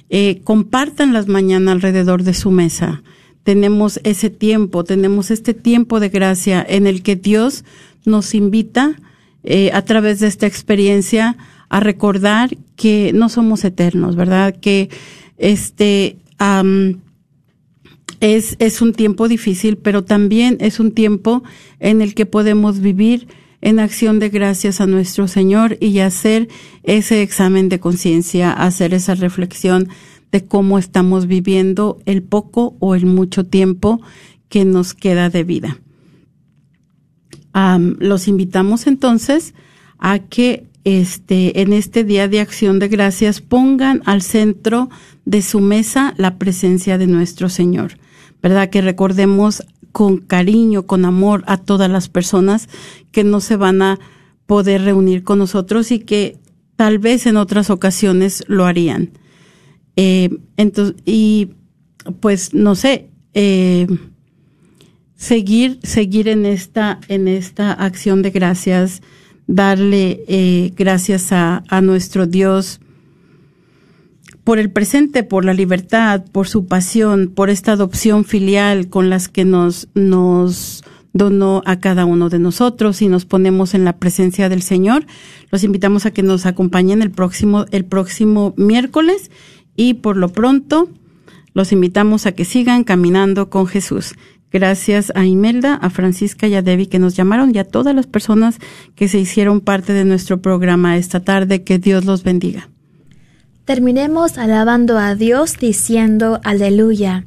[SPEAKER 5] eh, compartan las mañanas alrededor de su mesa. Tenemos ese tiempo, tenemos este tiempo de gracia en el que Dios nos invita eh, a través de esta experiencia a recordar que no somos eternos, ¿verdad? Que este es, es un tiempo difícil, pero también es un tiempo en el que podemos vivir en acción de gracias a nuestro Señor y hacer ese examen de conciencia, hacer esa reflexión de cómo estamos viviendo el poco o el mucho tiempo que nos queda de vida. los invitamos entonces a que este, en este día de acción de gracias pongan al centro de su mesa la presencia de nuestro Señor, ¿verdad? Que recordemos con cariño, con amor a todas las personas que no se van a poder reunir con nosotros y que tal vez en otras ocasiones lo harían. Eh, entonces, y pues no sé, eh, seguir, seguir en esta, en esta acción de gracias, darle eh, gracias a, a nuestro Dios por el presente, por la libertad, por su pasión, por esta adopción filial con las que nos, nos donó a cada uno de nosotros y nos ponemos en la presencia del Señor. Los invitamos a que nos acompañen el próximo, el próximo miércoles y por lo pronto los invitamos a que sigan caminando con Jesús. Gracias a Imelda, a Francisca y a Debbie que nos llamaron y a todas las personas que se hicieron parte de nuestro programa esta tarde. Que Dios los bendiga.
[SPEAKER 6] Terminemos alabando a Dios diciendo aleluya.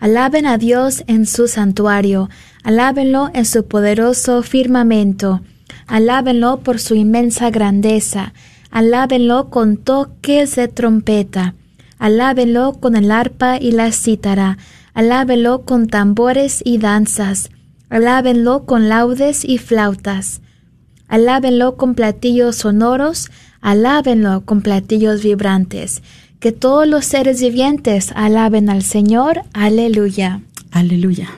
[SPEAKER 6] Alaben a Dios en su santuario, alábenlo en su poderoso firmamento, alábenlo por su inmensa grandeza, alábenlo con toques de trompeta, alábenlo con el arpa y la cítara, alábenlo con tambores y danzas, alábenlo con laudes y flautas, alábenlo con platillos sonoros, alábenlo con platillos vibrantes, que todos los seres vivientes alaben al Señor, aleluya.
[SPEAKER 5] Aleluya.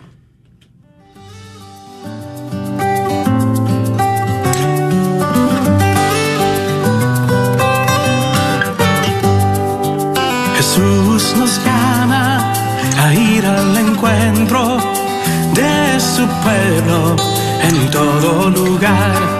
[SPEAKER 4] Jesús nos llama a ir al encuentro de su pueblo en todo lugar.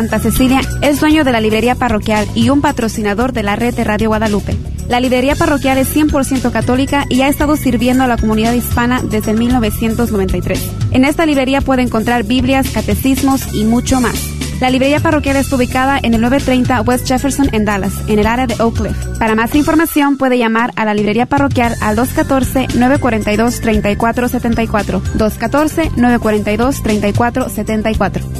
[SPEAKER 10] Santa Cecilia es dueño de la librería parroquial y un patrocinador de la red de Radio Guadalupe. La librería parroquial es 100% católica y ha estado sirviendo a la comunidad hispana desde 1993. En esta librería puede encontrar Biblias, catecismos y mucho más. La librería parroquial está ubicada en el 930 West Jefferson en Dallas, en el área de Oak. Para más información puede llamar a la librería parroquial al 214-942-3474. 214-942-3474.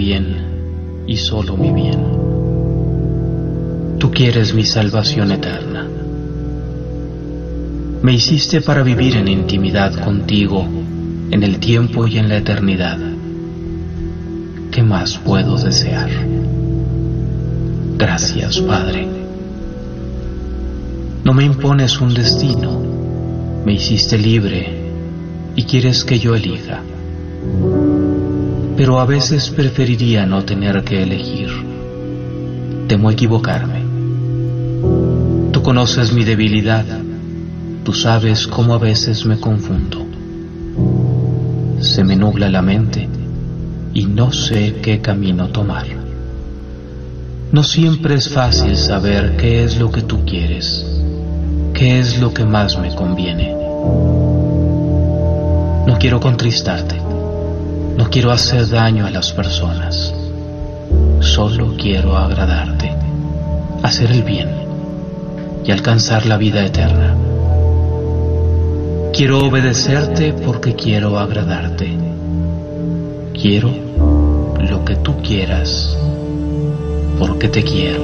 [SPEAKER 11] Bien y solo mi bien. Tú quieres mi salvación eterna. Me hiciste para vivir en intimidad contigo en el tiempo y en la eternidad. ¿Qué más puedo desear? Gracias, Padre. No me impones un destino, me hiciste libre y quieres que yo elija. Pero a veces preferiría no tener que elegir. Temo equivocarme. Tú conoces mi debilidad, tú sabes cómo a veces me confundo. Se me nubla la mente y no sé qué camino tomar. No siempre es fácil saber qué es lo que tú quieres, qué es lo que más me conviene. No quiero contristarte, no quiero hacer daño a las personas, solo quiero agradarte, hacer el bien y alcanzar la vida eterna. Quiero obedecerte porque quiero agradarte. Quiero lo que tú quieras porque te quiero.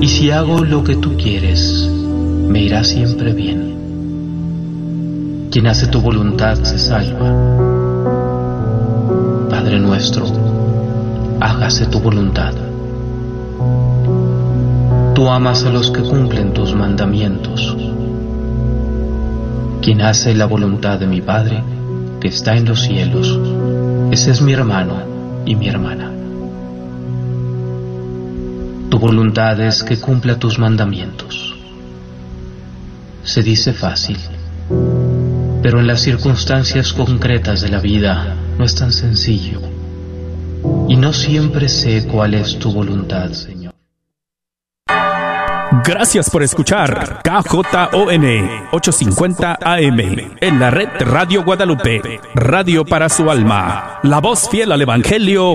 [SPEAKER 11] Y si hago lo que tú quieres, me irá siempre bien. Quien hace tu voluntad se salva. Padre nuestro, hágase tu voluntad. Tú amas a los que cumplen tus mandamientos quien hace la voluntad de mi Padre que está en los cielos. Ese es mi hermano y mi hermana. Tu voluntad es que cumpla tus mandamientos. Se dice fácil, pero en las circunstancias concretas de la vida no es tan sencillo. Y no siempre sé cuál es tu voluntad, Señor.
[SPEAKER 12] Gracias por escuchar KJON 850 AM en la red Radio Guadalupe, radio para su alma, la voz fiel al Evangelio